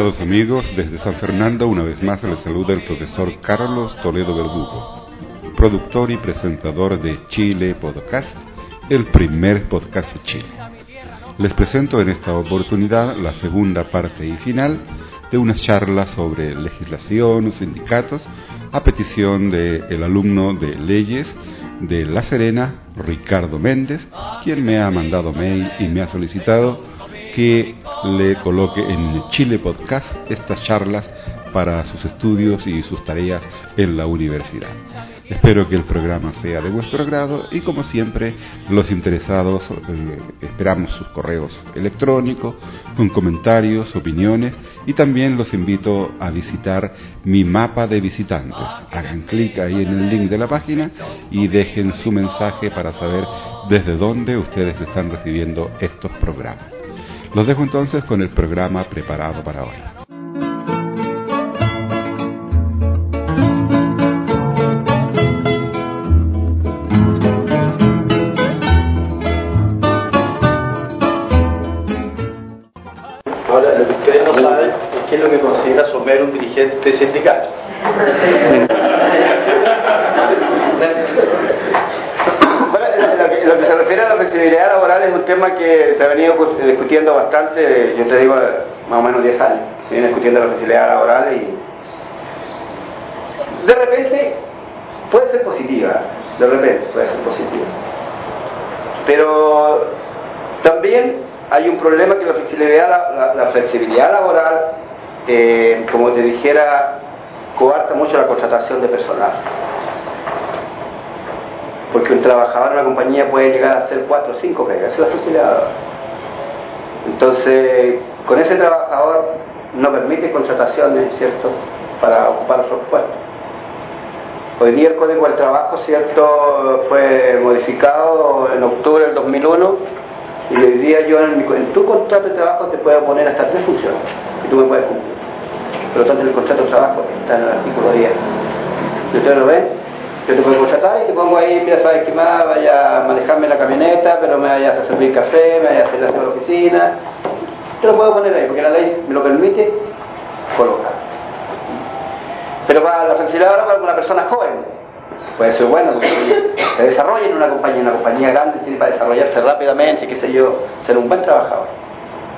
Estimados amigos, desde San Fernando una vez más les saluda el profesor Carlos Toledo Verdugo, productor y presentador de Chile Podcast, el primer podcast de Chile. Les presento en esta oportunidad la segunda parte y final de unas charlas sobre legislación, sindicatos, a petición del alumno de leyes de La Serena, Ricardo Méndez, quien me ha mandado mail y me ha solicitado que le coloque en Chile Podcast estas charlas para sus estudios y sus tareas en la universidad. Espero que el programa sea de vuestro agrado y como siempre los interesados eh, esperamos sus correos electrónicos con comentarios, opiniones y también los invito a visitar mi mapa de visitantes. Hagan clic ahí en el link de la página y dejen su mensaje para saber desde dónde ustedes están recibiendo estos programas. Los dejo entonces con el programa preparado para hoy. Ahora, lo que ustedes no saben es qué es lo que considera somer un dirigente sindical. Bueno, lo que, lo que se refiere a la flexibilidad laboral es un tema que se ha venido cu- discutiendo bastante, yo te digo, más o menos 10 años. Se viene discutiendo la flexibilidad laboral y de repente puede ser positiva, de repente puede ser positiva. Pero también hay un problema que la flexibilidad, la flexibilidad laboral, eh, como te dijera, coarta mucho la contratación de personal. Porque un trabajador en una compañía puede llegar a hacer cuatro o cinco pegas, esa es la laboral. Entonces, con ese trabajador no permite contrataciones, ¿cierto?, para ocupar otros puestos. Hoy día el Código del Trabajo, ¿cierto?, fue modificado en octubre del 2001 y hoy día yo en, mi- en tu contrato de trabajo te puedo poner hasta tres funciones y tú me puedes cumplir. Por lo tanto, el contrato de trabajo está en el artículo 10. ¿Y ustedes lo ven? Yo te puedo contratar y te pongo ahí, mira, sabes que más, vaya a manejarme la camioneta, pero me vayas a servir café, me vayas a hacer la oficina. Yo lo puedo poner ahí porque la ley me lo permite colocar. Pero para la flexibilidad ahora para una persona joven, puede ser bueno se desarrolle en una compañía, una compañía grande tiene para desarrollarse rápidamente, qué sé yo, ser un buen trabajador.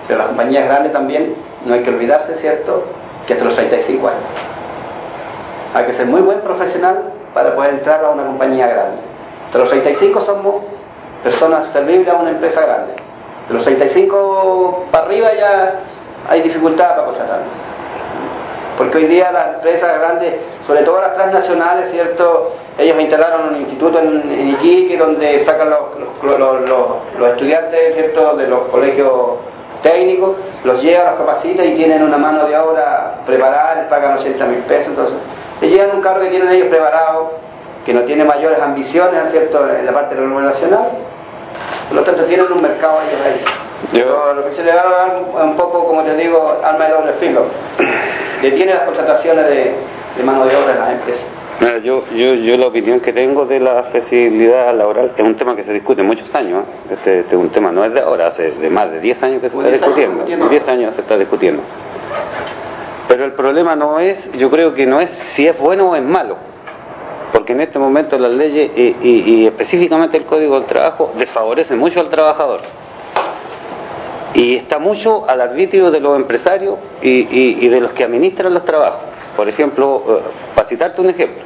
Pero las compañías grandes también, no hay que olvidarse, ¿cierto?, que hasta los 65 años. Hay que ser muy buen profesional para poder entrar a una compañía grande. De los 65 somos personas servibles a una empresa grande. De los 65 para arriba ya hay dificultad para contratarnos. Porque hoy día las empresas grandes, sobre todo las transnacionales, ¿cierto? Ellos instalaron un instituto en, Iquique donde sacan los- los- los estudiantes, ¿cierto? De los colegios técnicos, los llevan, los capacitan y tienen una mano de obra preparada, les pagan 80 mil pesos. Entonces, les llevan un cargo que tienen ellos preparado, que no tiene mayores ambiciones, ¿cierto? En la parte nacional. Por lo tanto, tienen un mercado ellos ahí. Pero lo que se le va a dar un, poco, como te digo, arma de doble filo. Detiene las contrataciones de, de mano de obra en las empresas. Mira, yo, yo, yo la opinión que tengo de la flexibilidad laboral es un tema que se discute muchos años. ¿eh? Este, este es un tema, no es de ahora, hace de más de 10 años que se está 10 años, discutiendo. entiendo. 10 años se está discutiendo. Pero el problema no es, yo creo que no es si es bueno o es malo. Porque en este momento las leyes y, y- y específicamente el Código del Trabajo desfavorece mucho al trabajador. Y está mucho al arbitrio de los empresarios y, y- de los que administran los trabajos. Por ejemplo, eh, para citarte un ejemplo,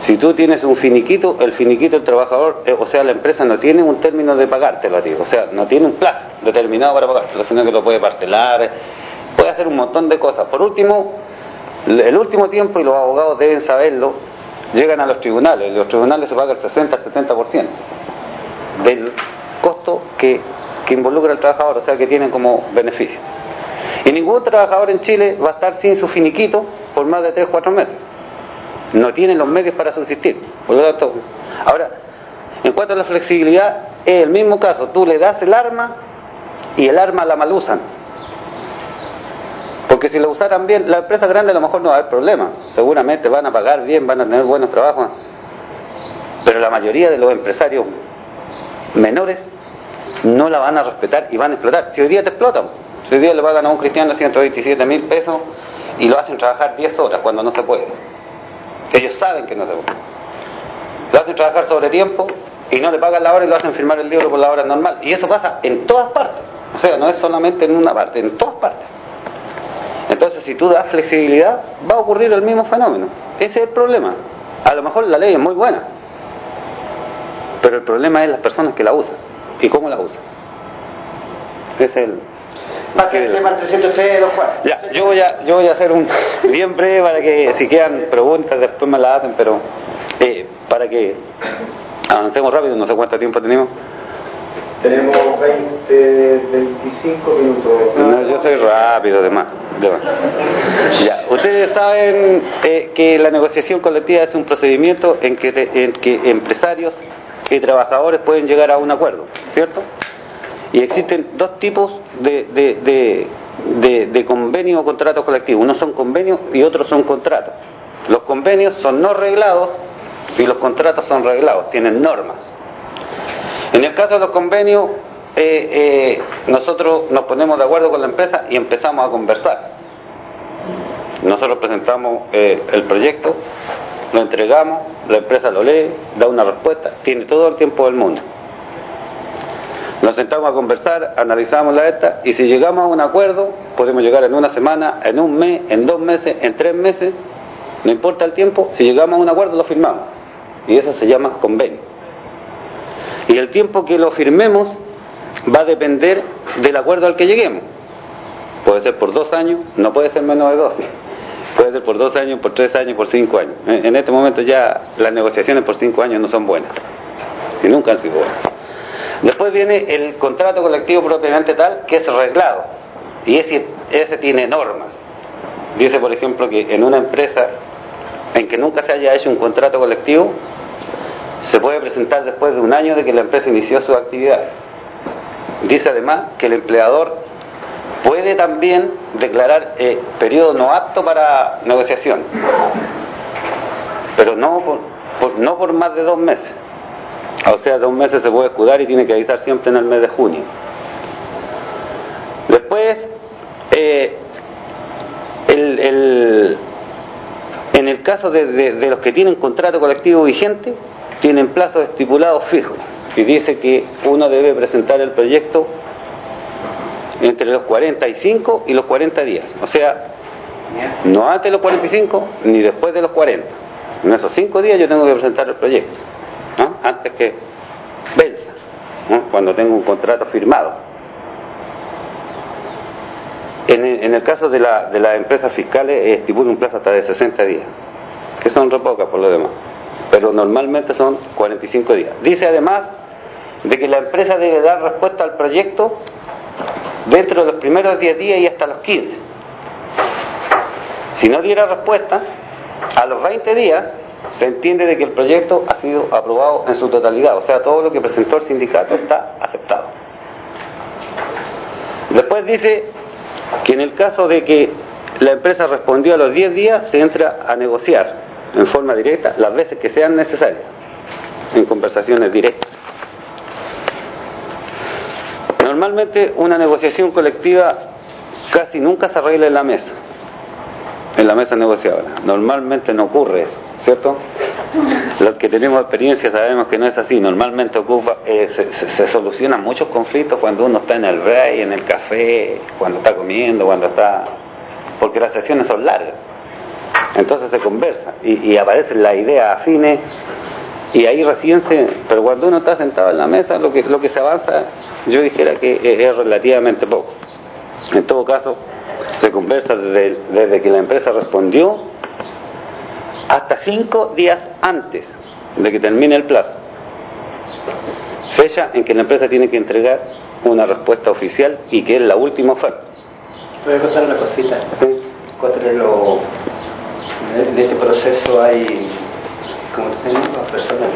si tú tienes un finiquito, el finiquito del trabajador, eh, o sea, la empresa no tiene un término de pagártelo a ti, o sea, no tiene un plazo determinado para pagártelo, sino que lo puede parcelar, hacer un montón de cosas. Por último, el último tiempo, y los abogados deben saberlo, llegan a los tribunales, los tribunales se paga el 60-70% del costo que, que involucra al trabajador, o sea, que tienen como beneficio. Y ningún trabajador en Chile va a estar sin su finiquito por más de 3-4 meses. No tienen los medios para subsistir. Por lo tanto, ahora, en cuanto a la flexibilidad, es el mismo caso. Tú le das el arma y el arma la malusan. Porque si la usaran bien, la empresa grande a lo mejor no va a haber problema. Seguramente van a pagar bien, van a tener buenos trabajos. Pero la mayoría de los empresarios menores no la van a respetar y van a explotar. Si hoy día te explotan, si hoy día le pagan a un cristiano 127 mil pesos y lo hacen trabajar 10 horas cuando no se puede. Ellos saben que no se puede. Lo hacen trabajar sobre tiempo y no le pagan la hora y lo hacen firmar el libro por la hora normal. Y eso pasa en todas partes. O sea, no es solamente en una parte, en todas partes. Entonces, si tú das flexibilidad, va a ocurrir el mismo fenómeno. Ese es el problema. A lo mejor la ley es muy buena, pero el problema es las personas que la usan y cómo la usan. Ese es el. Pase el tema 303, don Juan. Ya, yo voy a, yo voy a hacer un bien breve para que si quedan preguntas después me las hacen, pero eh, para que avancemos rápido, no sé cuánto tiempo tenemos. Tenemos 20, 25 minutos. No, yo soy rápido, además. Ya, ustedes saben eh, que la negociación colectiva es un procedimiento en que, en que empresarios y trabajadores pueden llegar a un acuerdo, ¿cierto? Y existen dos tipos de, de, de, de, convenio o contrato colectivo. Unos son convenios y otros son contratos. Los convenios son no reglados y los contratos son reglados, tienen normas. En el caso de los convenios, eh, eh, nosotros nos ponemos de acuerdo con la empresa y empezamos a conversar. Nosotros presentamos eh, el proyecto, lo entregamos, la empresa lo lee, da una respuesta, tiene todo el tiempo del mundo. Nos sentamos a conversar, analizamos la esta y si llegamos a un acuerdo, podemos llegar en una semana, en un mes, en dos meses, en tres meses, no importa el tiempo, si llegamos a un acuerdo lo firmamos. Y eso se llama convenio. Y el tiempo que lo firmemos va a depender del acuerdo al que lleguemos. Puede ser por dos años, no puede ser menos de dos. Puede ser por dos años, por tres años, por cinco años. En este momento ya las negociaciones por cinco años no son buenas. Y nunca han sido buenas. Después viene el contrato colectivo propiamente tal, que es reglado. Y ese, ese tiene normas. Dice, por ejemplo, que en una empresa en que nunca se haya hecho un contrato colectivo, se puede presentar después de un año de que la empresa inició su actividad. Dice además que el empleador puede también declarar eh, periodo no apto para negociación, pero no por, no por más de dos meses. O sea, dos meses se puede escudar y tiene que avisar siempre en el mes de junio. Después, eh, el, en el caso de, de, los que tienen contrato colectivo vigente, tienen plazos estipulados fijos. Y dice que uno debe presentar el proyecto entre los 45 y los 40 días. O sea, no antes de los 45 ni después de los 40. En esos 5 días yo tengo que presentar el proyecto. Antes que venza, cuando tengo un contrato firmado. En el, en el caso de, la, de las empresas fiscales eh, estipula un plazo hasta de 60 días, que son re pocas por lo demás, pero normalmente son 45 días. Dice además de que la empresa debe dar respuesta al proyecto dentro de los primeros 10 días y hasta los 15. Si no diera respuesta, a los 20 días se entiende de que el proyecto ha sido aprobado en su totalidad, o sea, todo lo que presentó el sindicato está aceptado. Después dice que en el caso de que la empresa respondió a los 10 días, se entra a negociar en forma directa las veces que sean necesarias, en conversaciones directas. Normalmente una negociación colectiva casi nunca se arregla en la mesa, en la mesa negociadora. Normalmente no ocurre eso, ¿cierto? Los que tenemos experiencia sabemos que no es así. Normalmente ocupa, eh, se, solucionan muchos conflictos cuando uno está en el break, en el café, cuando está comiendo, cuando está... porque las sesiones son largas. Entonces se conversa y, y aparecen las ideas afines y ahí recién se pero cuando uno está sentado en la mesa lo que lo que se avanza yo dijera que es, relativamente poco. En todo caso se conversa desde, desde que la empresa respondió hasta cinco días antes de que termine el plazo. Fecha en que la empresa tiene que entregar una respuesta oficial y que es la última oferta. Voy a contar una cosita. ¿Sí? lo, en este proceso hay como tenemos las personas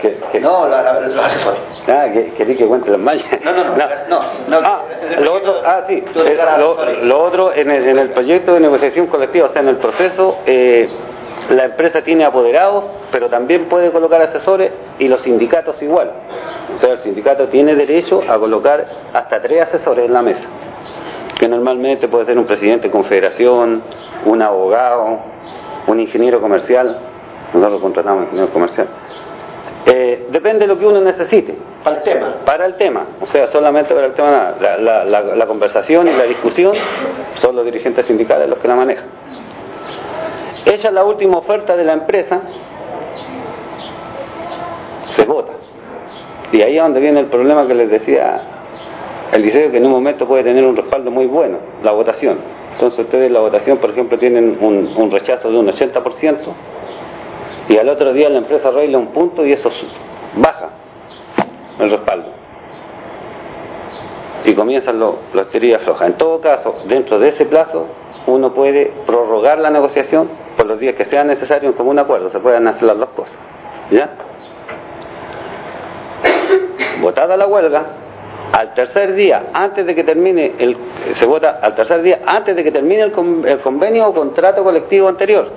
que, que, no, los asesores. Ah, que, quería que cuente las mallas. No, no, no. no, no, no ah, lo otro, ah, sí. Eh, lo, lo, otro, en el, en el proyecto de negociación colectiva, o sea, en el proceso, eh, la empresa tiene apoderados, pero también puede colocar asesores y los sindicatos igual. O sea, el sindicato tiene derecho a colocar hasta tres asesores en la mesa, que normalmente puede ser un presidente de confederación, un abogado, un ingeniero comercial, nosotros contratamos ingeniero comercial. Eh, depende de lo que uno necesite. Para el tema. Para el tema, o sea, solamente para el tema, la, la, la, la conversación y la discusión son los dirigentes sindicales los que la manejan. Ella la última oferta de la empresa, se vota. Y ahí es donde viene el problema que les decía el liceo, que en un momento puede tener un respaldo muy bueno, la votación. Entonces ustedes la votación, por ejemplo, tienen un, rechazo de un 80%, y al otro día la empresa arregla un punto y eso baja el respaldo. Y comienzan las teorías flojas. En todo caso, dentro de ese plazo, uno puede prorrogar la negociación por los días que sean necesarios en común acuerdo. Se pueden hacer las dos cosas. ¿Ya? Votada la huelga, al tercer día, antes de que termine el, se vota al tercer día, antes de que termine el, con, el convenio o contrato colectivo anterior,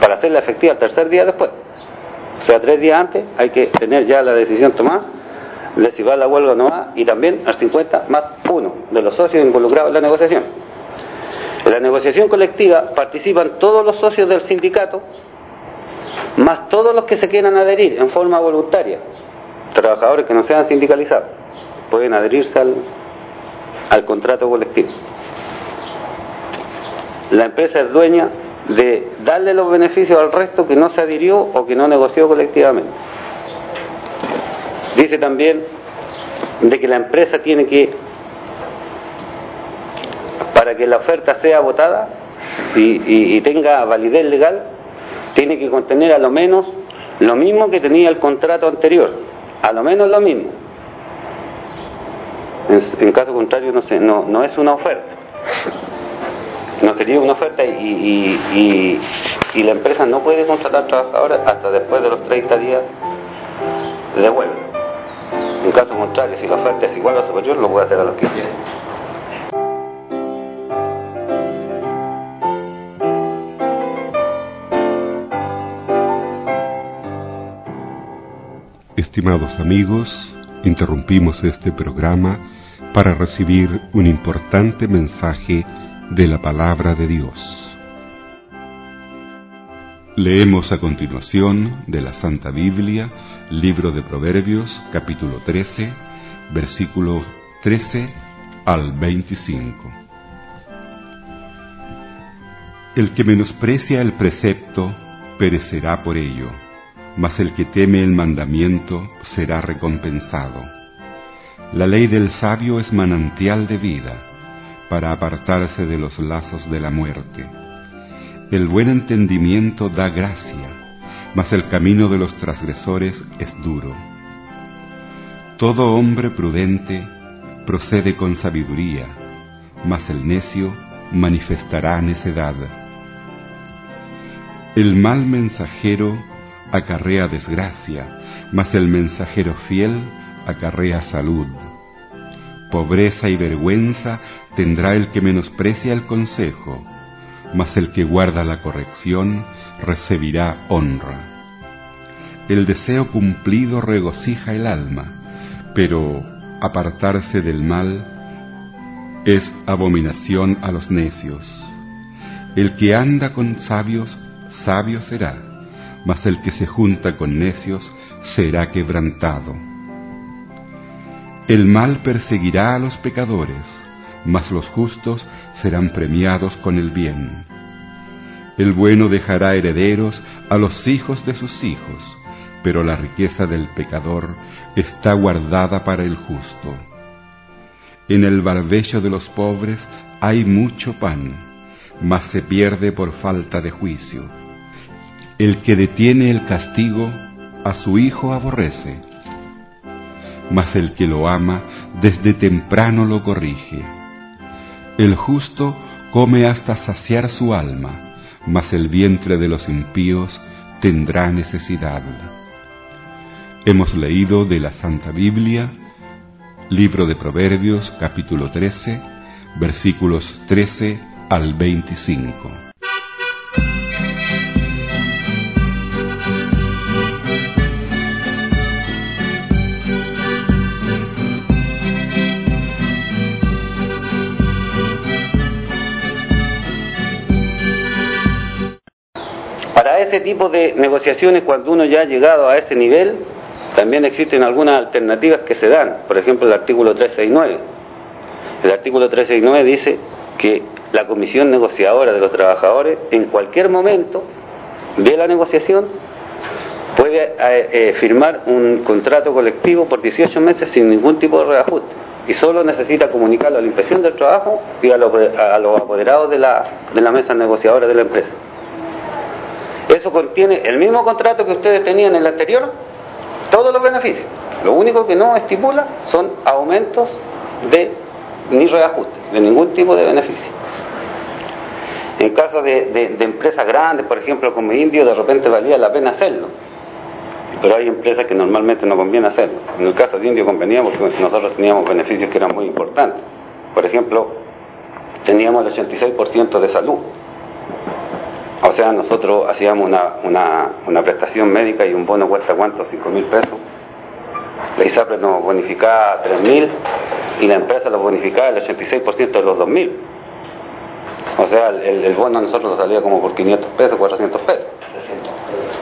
para hacerla efectiva el tercer día después. O sea, tres días antes hay que tener ya la decisión tomada de la huelga o no y también al 50 más uno de los socios involucrados en la negociación. En la negociación colectiva participan todos los socios del sindicato, más todos los que se quieran adherir en forma voluntaria, trabajadores que no sean sindicalizados, pueden adherirse al, al contrato colectivo. La empresa es dueña de darle los beneficios al resto que no se adhirió o que no negoció colectivamente. Dice también de que la empresa tiene que, para que la oferta sea votada y, tenga validez legal, tiene que contener a lo menos lo mismo que tenía el contrato anterior, a lo menos lo mismo. En, caso contrario no, sé, no, no es una oferta no sería una oferta y, y, la empresa no puede contratar trabajadores hasta después de los 30 días de huelga. En caso contrario, si la oferta es igual o superior, lo puede hacer a los 15 días. Estimados amigos, interrumpimos este programa para recibir un importante mensaje de la palabra de Dios. Leemos a continuación de la Santa Biblia, libro de Proverbios, capítulo 13, versículos 13 al 25. El que menosprecia el precepto perecerá por ello, mas el que teme el mandamiento será recompensado. La ley del sabio es manantial de vida para apartarse de los lazos de la muerte. El buen entendimiento da gracia, mas el camino de los transgresores es duro. Todo hombre prudente procede con sabiduría, mas el necio manifestará necedad. El mal mensajero acarrea desgracia, mas el mensajero fiel acarrea salud. Pobreza y vergüenza tendrá el que menosprecia el consejo, mas el que guarda la corrección recibirá honra. El deseo cumplido regocija el alma, pero apartarse del mal es abominación a los necios. El que anda con sabios, sabio será, mas el que se junta con necios será quebrantado. El mal perseguirá a los pecadores, mas los justos serán premiados con el bien. El bueno dejará herederos a los hijos de sus hijos, pero la riqueza del pecador está guardada para el justo. En el barbecho de los pobres hay mucho pan, mas se pierde por falta de juicio. El que detiene el castigo a su hijo aborrece, mas el que lo ama desde temprano lo corrige. El justo come hasta saciar su alma, mas el vientre de los impíos tendrá necesidad. Hemos leído de la Santa Biblia, libro de Proverbios, capítulo 13, versículos 13 al 25. Ese tipo de negociaciones, cuando uno ya ha llegado a ese nivel, también existen algunas alternativas que se dan. Por ejemplo, el artículo 369. El artículo 369 dice que la comisión negociadora de los trabajadores en cualquier momento de la negociación puede eh, eh, firmar un contrato colectivo por 18 meses sin ningún tipo de reajuste y solo necesita comunicarlo a la inspección del trabajo y a los, apoderados de la mesa negociadora de la empresa. Eso contiene el mismo contrato que ustedes tenían en el anterior, todos los beneficios. Lo único que no estipula son aumentos de ni reajuste, de ningún tipo de beneficio. En caso de, de empresas grandes, por ejemplo como Indio, de repente valía la pena hacerlo pero hay empresas que normalmente no conviene hacerlo. En el caso de Indio convenía porque nosotros teníamos beneficios que eran muy importantes. Por ejemplo, teníamos el 86% de salud. O sea, nosotros hacíamos una, una, prestación médica y un bono cuesta cuánto, 5 mil pesos. La ISAPRE nos bonificaba 3 mil y la empresa lo bonificaba el 86% de los 2 mil. O sea, el, el bono a nosotros nos salía como por 500 pesos, 400 pesos.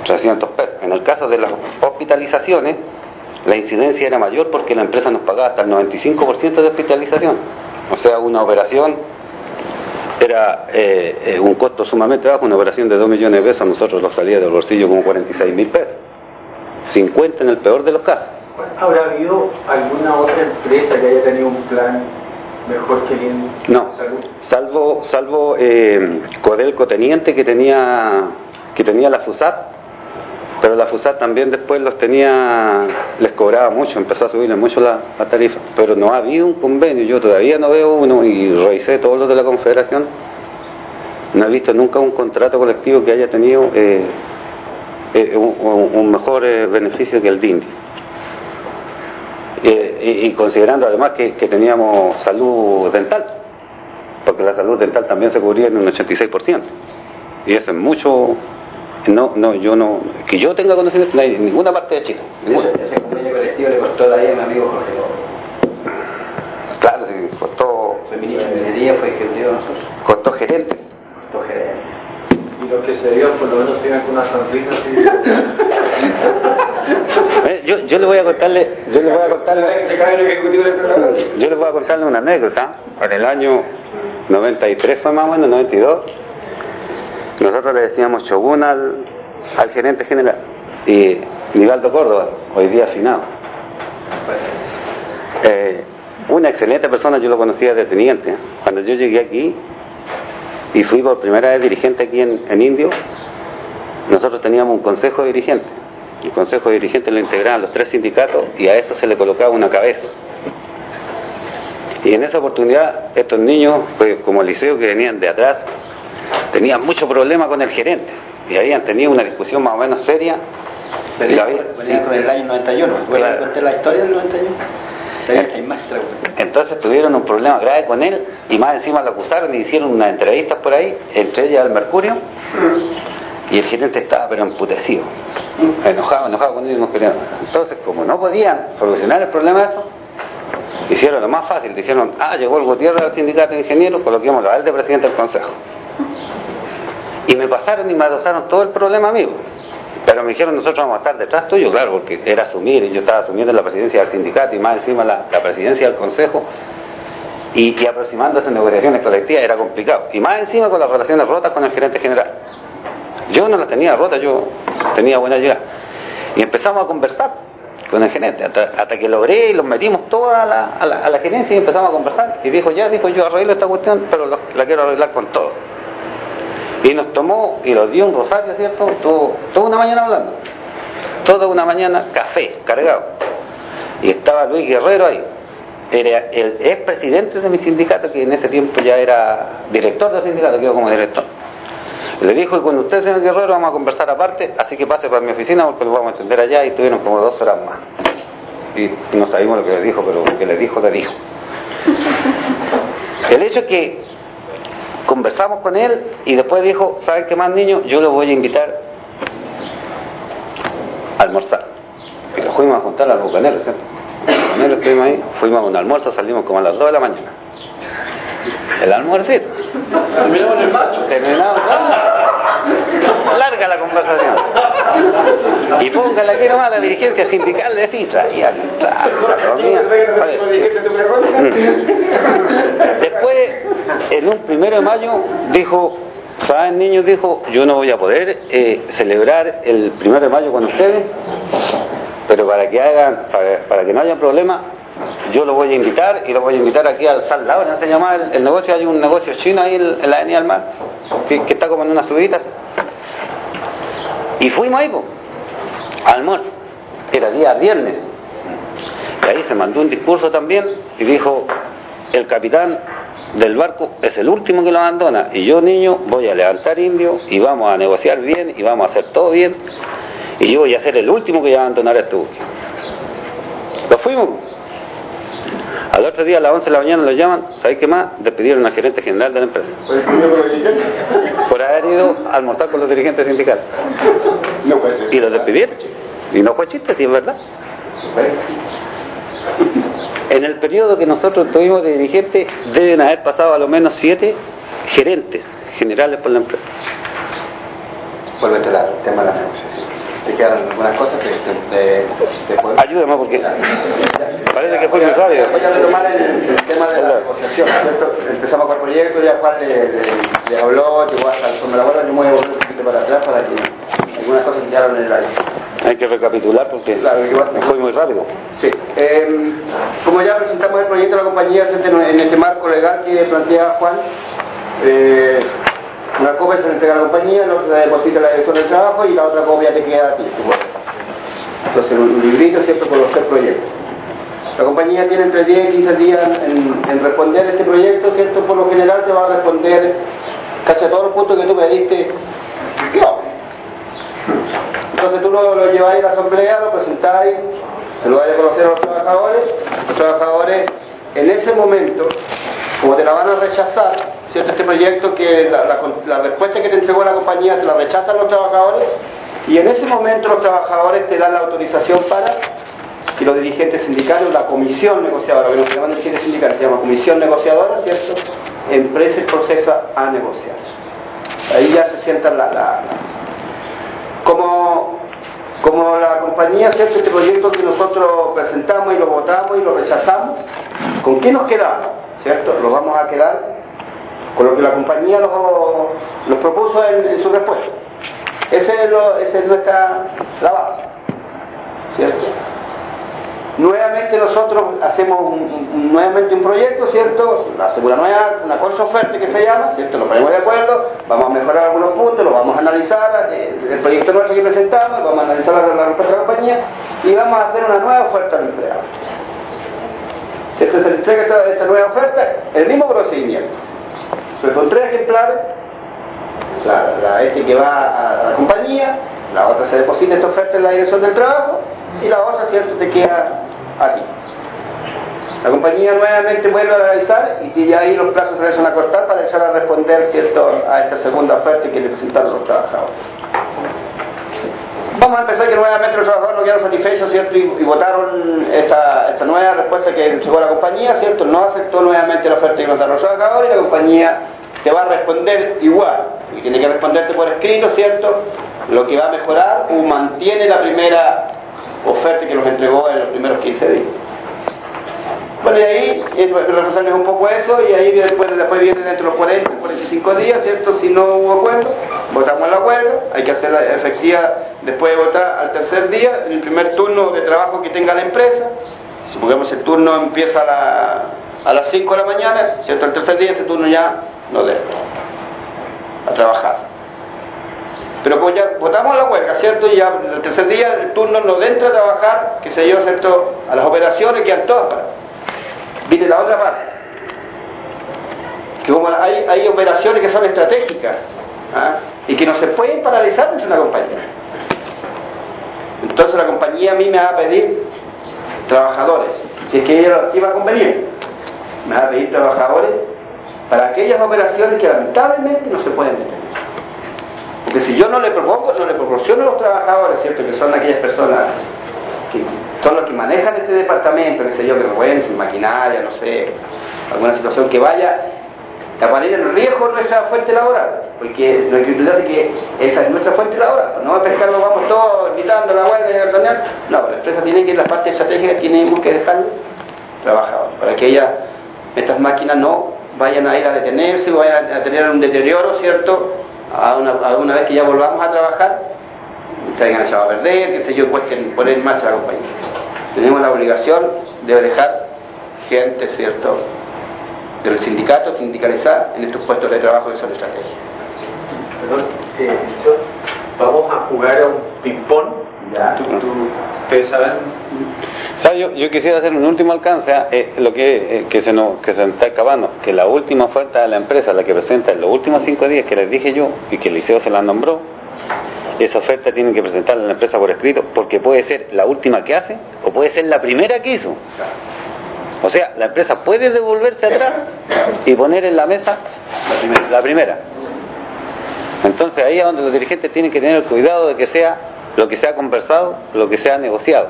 300 pesos. En el caso de las hospitalizaciones, la incidencia era mayor porque la empresa nos pagaba hasta el 95% de hospitalización. O sea, una operación era eh, eh, un costo sumamente bajo, una operación de 2 millones de pesos, a nosotros nos salía del bolsillo como 46 mil pesos. 50 en el peor de los casos. ¿Habrá habido alguna otra empresa que haya tenido un plan mejor que el No, salvo, salvo eh, Codelco Teniente que tenía, que tenía la FUSAT, pero la FUSAT también después los tenía, les cobraba mucho, empezó a subirle mucho la, tarifa, pero no ha habido un convenio, yo todavía no veo uno y revisé todos los de la Confederación, no he visto nunca un contrato colectivo que haya tenido eh, eh, un, mejor eh, beneficio que el DINDI. Y, considerando además que, que teníamos salud dental, porque la salud dental también se cubría en un 86%, y eso es mucho no, no, yo no, que yo tenga conocimiento, no hay en ninguna parte de Chile. Ninguna. Ese, convenio colectivo le costó la vida a mi amigo Jorge Claro, sí, costó. Fue ministro de Minería, fue ejecutivo de nosotros. Costó gerente. Costó gerente. Y lo que se dio, por lo menos, se con una sonrisa así. Eh, yo, yo le voy a contarle, yo le voy a contarle, yo le voy a contarle una anécdota. En el año 93 fue más o menos, 92 nosotros le decíamos Shogun al, gerente general y Nivaldo Córdoba, hoy día afinado. Eh, una excelente persona, yo lo conocía de teniente. Cuando yo llegué aquí y fui por primera vez dirigente aquí en, en Indio, nosotros teníamos un consejo de dirigentes. El consejo de dirigentes lo integraban los tres sindicatos y a eso se le colocaba una cabeza. Y en esa oportunidad, estos niños, pues, como el liceo que venían de atrás, tenían mucho problema con el gerente y habían tenido una discusión más o menos seria. Venía, con el año 91, la, conté la historia del 91? Entonces tuvieron un problema grave con él y más encima lo acusaron y hicieron unas entrevistas por ahí, entre ellas el Mercurio, y el gerente estaba pero emputecido, enojado, enojado con ellos. Entonces, como no podían solucionar el problema de eso, hicieron lo más fácil, dijeron, ah, llegó el Gutiérrez al sindicato de ingenieros, coloquémoslo a él de presidente del consejo. Y me pasaron y me adosaron todo el problema amigo. Pero me dijeron, nosotros vamos a estar detrás tuyo, claro, porque era asumir, y yo estaba asumiendo la presidencia del sindicato y más encima la, presidencia del consejo. Y, y aproximándose en negociaciones colectivas era complicado. Y más encima con las relaciones rotas con el gerente general. Yo no las tenía rotas, yo tenía buena llegada. Y empezamos a conversar con el gerente, hasta, que logré y los metimos todos a la, a, la, gerencia y empezamos a conversar. Y dijo, ya, dijo, yo arreglo esta cuestión, pero la quiero arreglar con todo. Y nos tomó y nos dio un rosario, ¿cierto? Todo, toda una mañana hablando. Toda una mañana café cargado. Y estaba Luis Guerrero ahí. Era el expresidente de mi sindicato, que en ese tiempo ya era director del sindicato, quedó como director. Le dijo, y con usted, señor Guerrero, vamos a conversar aparte, así que pase para mi oficina porque lo vamos a entender allá. Y tuvieron como dos horas más. Y no sabíamos lo que le dijo, pero lo que le dijo, le dijo. El hecho es que conversamos con él y después dijo, ¿saben qué más niños? Yo los voy a invitar a almorzar. Y nos fuimos a juntar a los bucaneros, ¿cierto? Los estuvimos ahí, fuimos a un almuerzo, salimos como a las 2 de la mañana. El almuercito. Terminamos en el macho. Terminamos. Larga la conversación. Y póngale aquí nomás la dirigencia sindical de Citra. Y economía. Después, en un primero de mayo, dijo, ¿saben niños? Dijo, yo no voy a poder eh, celebrar el primero de mayo con ustedes, pero para que hagan, para, para que no haya problema, yo lo voy a invitar y lo voy a invitar aquí al Sal ¿no se llama el, negocio? Hay un negocio chino ahí en, la avenida del mar, que, está como en una. Y fuimos ahí, po, al almuerzo. Era día viernes. Y ahí se mandó un discurso también y dijo, el capitán del barco es el último que lo abandona y yo niño voy a levantar indio y vamos a negociar bien y vamos a hacer todo bien y yo voy a ser el último que va a abandonar este buque. Lo fuimos. Al otro día a las 11 de la mañana lo llaman, ¿sabéis qué más? Despidieron al gerente general de la empresa. Por haber ido a almorzar con los dirigentes sindicales. Y los despidieron. Y no fue chiste, sí es verdad. En el periodo que nosotros tuvimos de dirigente deben haber pasado a lo menos siete gerentes generales por la empresa. Vuelve al tema de la negociación. Te quedaron algunas cosas que te, te, te Ayúdame porque parece que fue muy rápido. Voy a retomar el, el, tema de la negociación, ¿cierto? Empezamos con el proyecto, ya Juan le, le, le habló, llegó hasta el sombra yo me voy a volver un poquito para atrás para que algunas cosas quedaron en el aire. Hay que recapitular porque claro, fue muy rápido. Sí. Eh, como ya presentamos el proyecto de la compañía en este marco legal que plantea Juan, eh, una copia se entrega a la compañía, la otra se deposita en la dirección del trabajo y la otra copia te queda a ti. Entonces, un librito, ¿cierto?, con los tres proyectos. La compañía tiene entre 10 y 15 días en, responder este proyecto, ¿cierto? Por lo general te va a responder casi a todos los puntos que tú me diste. No. Entonces tú lo, lo lleváis a la asamblea, lo presentáis, se lo vais a conocer a los trabajadores. Los trabajadores, en ese momento, como te la van a rechazar, ¿cierto? Este proyecto que la, respuesta que te entregó la compañía te la rechazan los trabajadores y en ese momento los trabajadores te dan la autorización para que los dirigentes sindicales, la comisión negociadora, que no se llama dirigentes sindicales, se llama comisión negociadora, ¿cierto? Empresa el proceso a negociar. Ahí ya se sientan la, la, como como la compañía ¿cierto? este proyecto que nosotros presentamos y lo votamos y lo rechazamos, ¿con qué nos quedamos? ¿Cierto? Lo vamos a quedar con lo que la compañía los, los propuso en, su respuesta. Esa es, lo, esa es nuestra la base, ¿cierto? Nuevamente nosotros hacemos nuevamente un proyecto, ¿cierto? Hacemos una nueva, una cosa oferta que se llama, ¿cierto? Nos ponemos de acuerdo, vamos a mejorar algunos puntos, lo vamos a analizar, el proyecto nuestro que presentamos, vamos a analizar la, la respuesta de la compañía y vamos a hacer una nueva oferta al empleado. ¿Cierto? Se le entrega esta, esta nueva oferta, el mismo procedimiento. Pero con tres ejemplares, la, este que va a, la compañía, la otra se deposita esta oferta en la dirección del trabajo y la otra, ¿cierto?, te queda a ti. La compañía nuevamente vuelve a analizar y ya ahí los plazos se empiezan a cortar para empezar a responder, ¿cierto?, a esta segunda oferta que le presentaron los trabajadores. Vamos a empezar que nuevamente los trabajadores no quedaron satisfechos, ¿cierto? Y, votaron esta, nueva respuesta que llegó la compañía, ¿cierto? No aceptó nuevamente la oferta que nos los trabajadores y la compañía te va a responder igual. Y tiene que responderte por escrito, ¿cierto? Lo que va a mejorar o mantiene la primera oferta que nos entregó en los primeros 15 días. Bueno, y ahí representan un poco eso, y ahí después, después viene dentro de los 40, 45 días, ¿cierto? Si no hubo acuerdo, votamos el acuerdo, hay que hacerla efectiva después de votar al tercer día, en el primer turno de trabajo que tenga la empresa. Supongamos el turno empieza a, la, a las 5 de la mañana, ¿cierto? El tercer día ese turno ya no debe a trabajar. Pero como ya votamos la huelga, ¿cierto? Y ya el tercer día el turno no entra a trabajar, que se yo, ¿cierto? A las operaciones quedan todas para. Viene la otra parte. Que como hay, operaciones que son estratégicas ¿ah? y que no se pueden paralizar dentro de una compañía. Entonces la compañía a mí me va a pedir trabajadores, si es que ella iba a convenir, me va a pedir trabajadores para aquellas operaciones que lamentablemente no se pueden detener. Porque si yo no le propongo, no le proporciono a los trabajadores, ¿cierto? Que son aquellas personas son los que manejan este departamento, qué sé yo, que sin maquinaria, no sé, alguna situación que vaya a poner en riesgo nuestra fuente laboral. porque lo que hace que esa es nuestra fuente hora. No a pescar, vamos todos gritando la huelga y a No, la empresa tiene que la parte estratégica tenemos que dejar trabajado para que ella, estas máquinas no vayan a ir a detenerse, vayan a tener un deterioro, ¿cierto? A una, a una vez que ya volvamos a trabajar, se hayan echado a perder, que se yo, cuesten poner en marcha la compañía. Tenemos la obligación de dejar gente, ¿cierto?, del sindicato sindicalizar en estos puestos de trabajo que son estrategia. Perdón, eh, vamos a jugar a un ping-pong. Ya. ¿Tú, tú, ustedes saben? ¿Sabe? Yo, yo quisiera hacer un último alcance, eh, lo que, eh, que, se nos, que se está acabando, que la última oferta de la empresa, la que presenta en los últimos cinco días, que les dije yo, y que el liceo se la nombró, esa oferta tienen que presentarla a la empresa por escrito, porque puede ser la última que hace, o puede ser la primera que hizo. O sea, la empresa puede devolverse atrás y poner en la mesa la primera. Entonces ahí es donde los dirigentes tienen que tener cuidado de que sea lo que se ha conversado, lo que se ha negociado.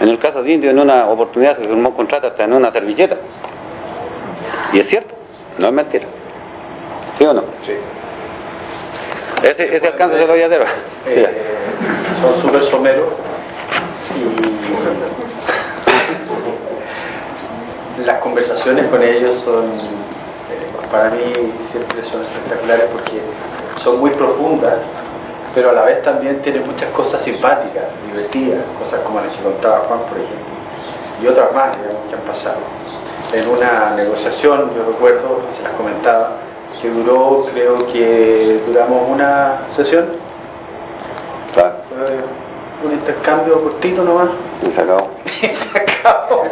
En el caso de Indio, en una oportunidad se firmó un contrato hasta en una servilleta. Y es cierto, no es mentira. ¿Sí o no? Sí. Ese, ese alcance a dar. Eh, son súper someros y las conversaciones con ellos son, eh, para mí siempre son espectaculares porque son muy profundas, pero a la vez también tienen muchas cosas simpáticas, divertidas, cosas como las que contaba Juan, por ejemplo, y otras más, digamos, que han pasado. En una negociación, yo recuerdo, se las comentaba, que duró, creo que duramos una sesión, Claro, un intercambio cortito nomás, y se acabó. y se acabó.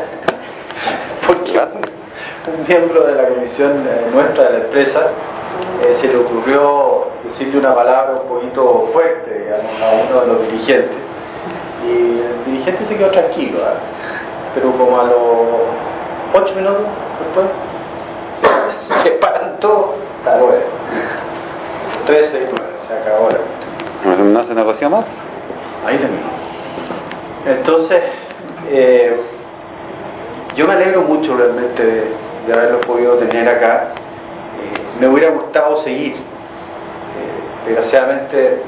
Porque un, un miembro de la comisión eh, nuestra de la empresa eh, se le ocurrió decirle una palabra un poquito fuerte digamos, a uno de los dirigentes. Y el dirigente se quedó tranquilo, ¿ah? pero como a los ocho minutos después se, se paran todos, hasta luego. 13 y 9, se acabó la. ¿No se negoció más? Ahí terminó. Entonces, eh, yo me alegro mucho realmente de, de haberlo podido tener acá. Eh, me hubiera gustado seguir. Eh, desgraciadamente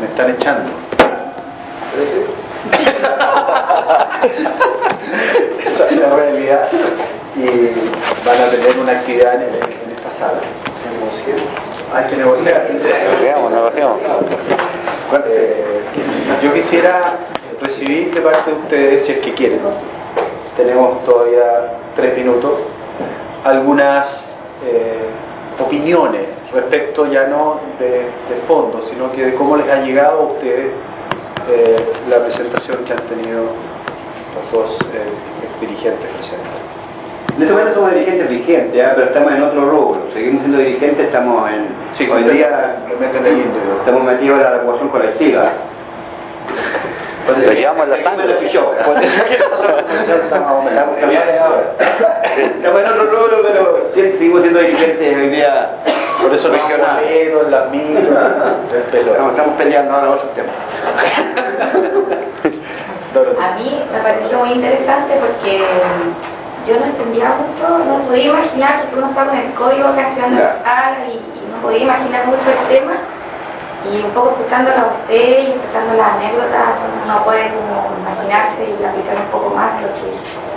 me están echando. Esa es la realidad. Y van a tener una actividad en, en esta sala. Hay que negociar. Negociamos, negociamos. Eh, yo quisiera recibir de parte de ustedes, si es que quieren, tenemos todavía tres minutos, algunas eh, opiniones respecto ya no de, de fondo, sino que de cómo les ha llegado a ustedes eh, la presentación que han tenido los dos dirigentes presentes. En este momento somos dirigentes vigentes, ¿ah? pero estamos en otro rubro. Seguimos siendo dirigentes, estamos en. Sí, hoy sí, día estamos metidos en la regulación colectiva. En la sangre. Estamos estamos en otro rubro, pero seguimos siendo dirigentes hoy día. Por eso pioneros, las micros, el pelo. Estamos, estamos peleando ahora otros temas. A mí me pareció muy interesante porque yo no entendía mucho, no podía imaginar que uno estaba en el código reaccionando Ya. y, y no podía imaginar mucho el tema. Y un poco escuchándola a usted y escuchando las anécdotas, uno puede como imaginarse y aplicar un poco más lo que,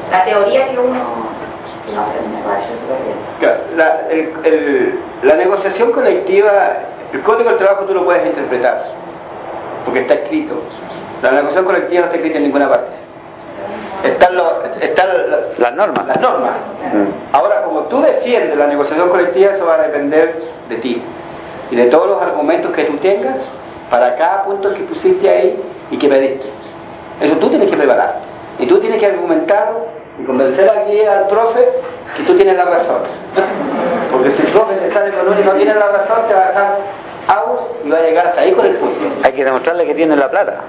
la teoría que uno, que uno aprende. Claro, La, el- el- la negociación colectiva, el código del trabajo tú lo puedes interpretar, porque está escrito. La negociación colectiva no está escrita en ninguna parte. Están, los, están la- Las normas. las normas. Mm. Ahora, como tú defiendes la negociación colectiva, eso va a depender de ti y de todos los argumentos que tú tengas para cada punto que pusiste ahí y que pediste. Eso tú tienes que preparar. Y tú tienes que argumentar y convencer aquí al profe que tú tienes la razón. Porque si el profe te sale con uno y no tiene la razón, te va a dejar out y va a llegar hasta ahí con el punto. Hay que demostrarle que tiene la plata.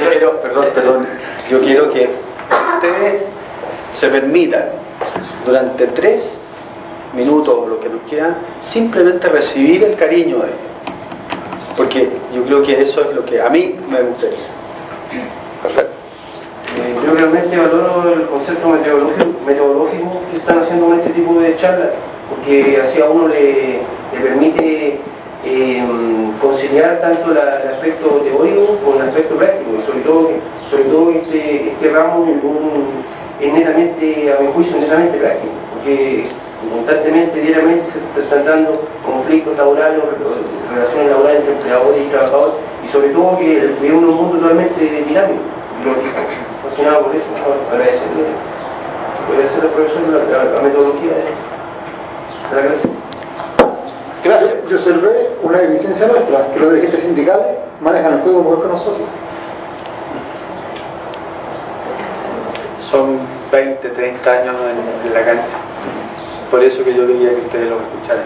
Yo quiero, perdón, perdón, yo quiero que ustedes se permitan durante tres minutos o lo que nos quieran, simplemente recibir el cariño de ellos. Porque yo creo que eso es lo que a mí me gustaría. Perfecto. Eh, yo realmente valoro el concepto metodológico, metodológico que están haciendo con este tipo de charlas. Porque así a uno le, permite eh, conciliar tanto la, el aspecto teórico con el aspecto práctico, y sobre todo, sobre todo este, ramo es netamente, a mi juicio, netamente práctico, porque constantemente, diariamente se están dando conflictos laborales, relaciones laborales entre empleadores y trabajadores, y sobre todo que vivimos en un mundo totalmente dinámico. Fascinado por eso, agradecerle, agradecerle al profesor la, la, la metodología de, Gracias. Yo observé una evidencia nuestra, que los dirigentes sindicales manejan el juego mejor que nosotros. Son 20, 30 años en, en la cancha. Por eso que yo quería que ustedes lo escucharan.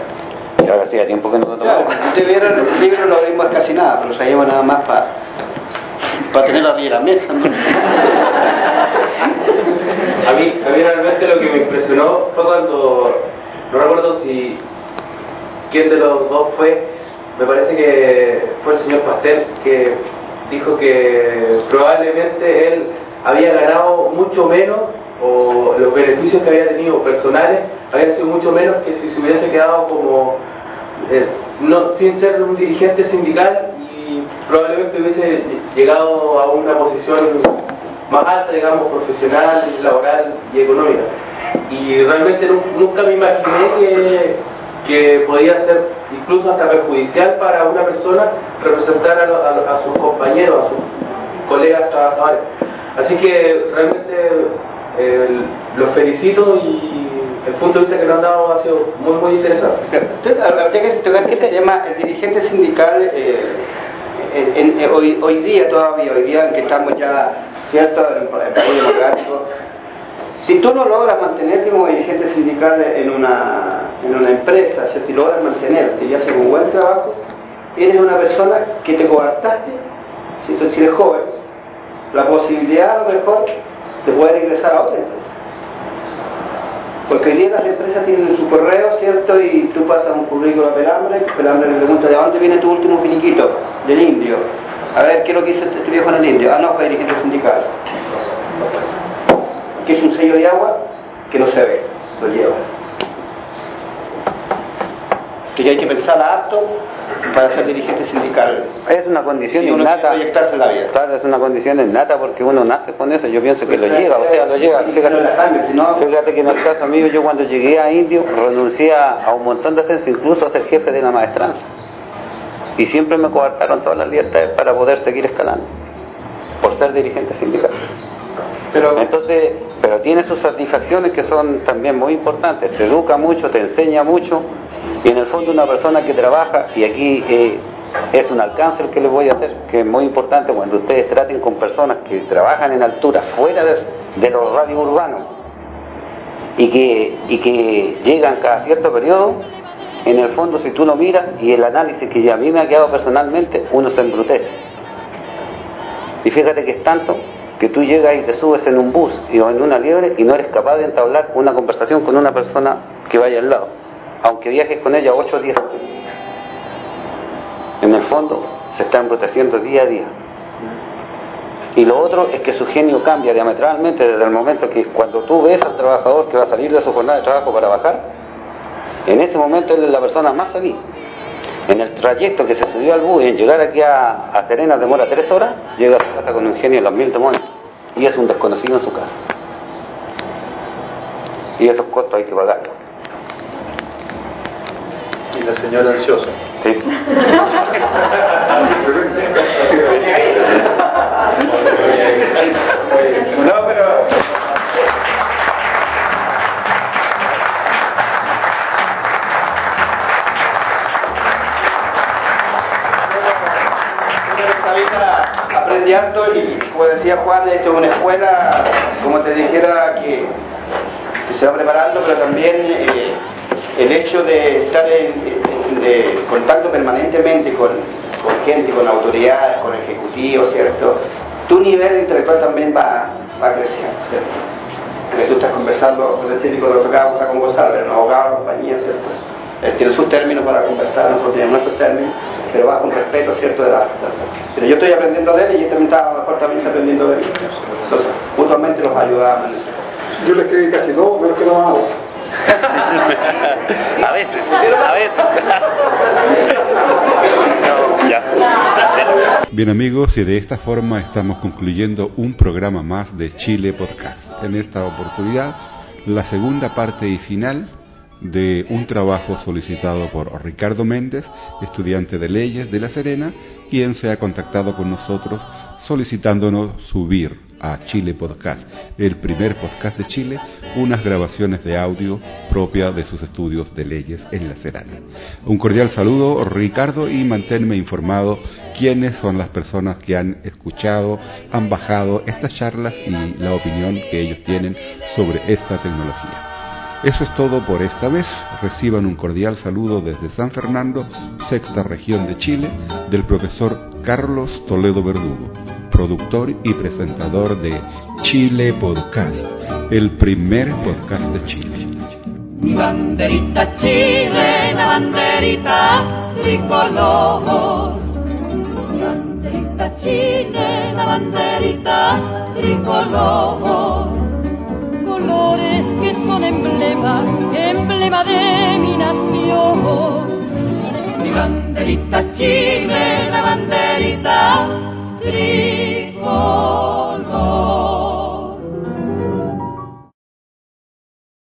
Y ahora hacía tiempo que no lo Claro, viera el libro no abrimos casi nada, pero salimos nada más para para tener arriba de la mesa, ¿no? A mí, a mí realmente lo que me impresionó fue cuando, no recuerdo si quién de los dos fue, me parece que fue el señor Pastel, que dijo que probablemente él había ganado mucho menos o los beneficios que había tenido personales habían sido mucho menos que si se hubiese quedado como eh, no, sin ser un dirigente sindical y probablemente hubiese llegado a una posición más alta, digamos, profesional, laboral y económica. Y realmente nu- nunca me imaginé que, que podía ser incluso hasta perjudicial para una persona representar a, a a sus compañeros, a sus colegas trabajadores. Así que realmente eh, los felicito y el punto de vista que nos han dado ha sido muy, muy interesante. Ahora que tocaste este tema, el dirigente sindical, eh, en- en- hoy, hoy día todavía, hoy día en que estamos ya, ¿cierto?, en el país democrático, si tú no logras mantenerte como dirigente sindical en una, en una empresa, y logras mantenerte y haces un buen trabajo, eres una persona que te coartaste, si eres joven, la posibilidad a lo mejor de poder ingresar a otra empresa. Porque hoy día las empresas tienen su correo, ¿cierto? Y tú pasas un currículo a Pelambre, Pelambre le pregunta, ¿de dónde viene tu último finiquito? Del indio. A ver, ¿qué es lo que hizo este este viejo en el indio? Ah, no, fue dirigente sindical. Que es un sello de agua que no se ve, lo lleva. Que ya hay que pensar harto para ser dirigente sindical. Es una condición Si innata. proyectarse en la vida. Claro, es una condición innata porque uno nace con eso. Yo pienso que lo llega, o sea, lo sino- Fíjate que en el caso mío, yo cuando llegué a Indio renuncié a a un montón de ascensos, incluso a ser jefe de la maestranza. Y siempre me coartaron todas las libertades para poder seguir escalando, por ser dirigente sindical. Pero Entonces, pero tiene sus satisfacciones que son también muy importantes. Te educa mucho, te enseña mucho. Y en el fondo una persona que trabaja, y aquí eh, es un alcance el que les voy a hacer, que es muy importante cuando ustedes traten con personas que trabajan en altura, fuera de, los radios urbanos, y que, y que llegan cada cierto periodo, en el fondo si tú lo miras y el análisis que ya a mí me ha quedado personalmente, uno se embrutece. Y fíjate que es tanto que tú llegas y te subes en un bus o en una liebre y no eres capaz de entablar una conversación con una persona que vaya al lado, aunque viajes con ella 8 o 10 veces. En el fondo se está embruteciendo día a día. Y lo otro es que su genio cambia diametralmente desde el momento que cuando tú ves al trabajador que va a salir de su jornada de trabajo para bajar, en ese momento él es la persona más feliz. En el trayecto que se subió al bus y en llegar aquí a, a Serena demora tres horas, llega a su casa con un genio de los mil demonios y es un desconocido en su casa. Y esos costos hay que pagarlos. Y la señora ansiosa. ¿sí? Juan, esto es una escuela, como te dijera, que, se va preparando, pero también eh, el hecho de estar en, contacto permanentemente con, gente, con autoridades, con ejecutivos, ¿cierto? Tu nivel intelectual también va, va creciendo, ¿cierto? Porque tú estás conversando con el técnico de los abogados, con Gonzalo, un abogado de la compañía, ¿cierto? Él tiene sus términos para conversar, nosotros tenemos nuestros términos, pero bajo un respeto, ¿cierto? De la, pero yo estoy aprendiendo de él y él también está, a lo mejor también está aprendiendo de mí. Entonces, mutuamente nos ayudamos. Yo le escribí casi todo, menos que lo hago. a veces, a veces. Bien amigos, y de esta forma estamos concluyendo un programa más de Chile Podcast. En esta oportunidad, la segunda parte y final de un trabajo solicitado por Ricardo Méndez, estudiante de leyes de La Serena, quien se ha contactado con nosotros solicitándonos subir a Chile Podcast, el primer podcast de Chile, unas grabaciones de audio propia de sus estudios de leyes en La Serena. Un cordial saludo, Ricardo, y manténme informado quiénes son las personas que han escuchado, han bajado estas charlas y la opinión que ellos tienen sobre esta tecnología. Eso es todo por esta vez. Reciban un cordial saludo desde San Fernando, sexta región de Chile, del profesor Carlos Toledo Verdugo, productor y presentador de Chile Podcast, el primer podcast de Chile. Mi banderita chilena, banderita tricolor. Mi banderita chilena, banderita tricolor colores emblema, emblema de mi nación. Mi banderita chile, la banderita tricolor.